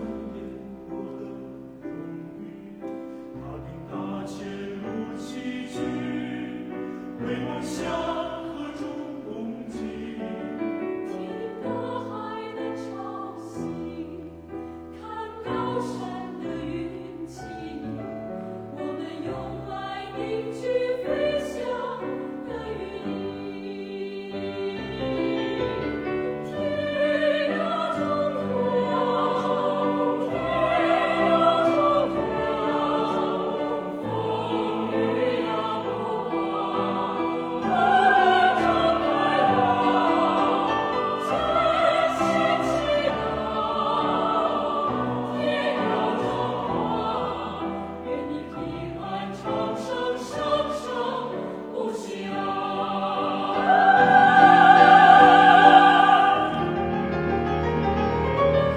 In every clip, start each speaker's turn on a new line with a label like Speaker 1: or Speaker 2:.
Speaker 1: 风雨踏平大千
Speaker 2: 路
Speaker 1: 崎岖，为梦想。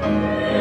Speaker 1: Música